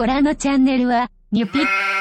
ご覧のチャンネルは、ニュピッ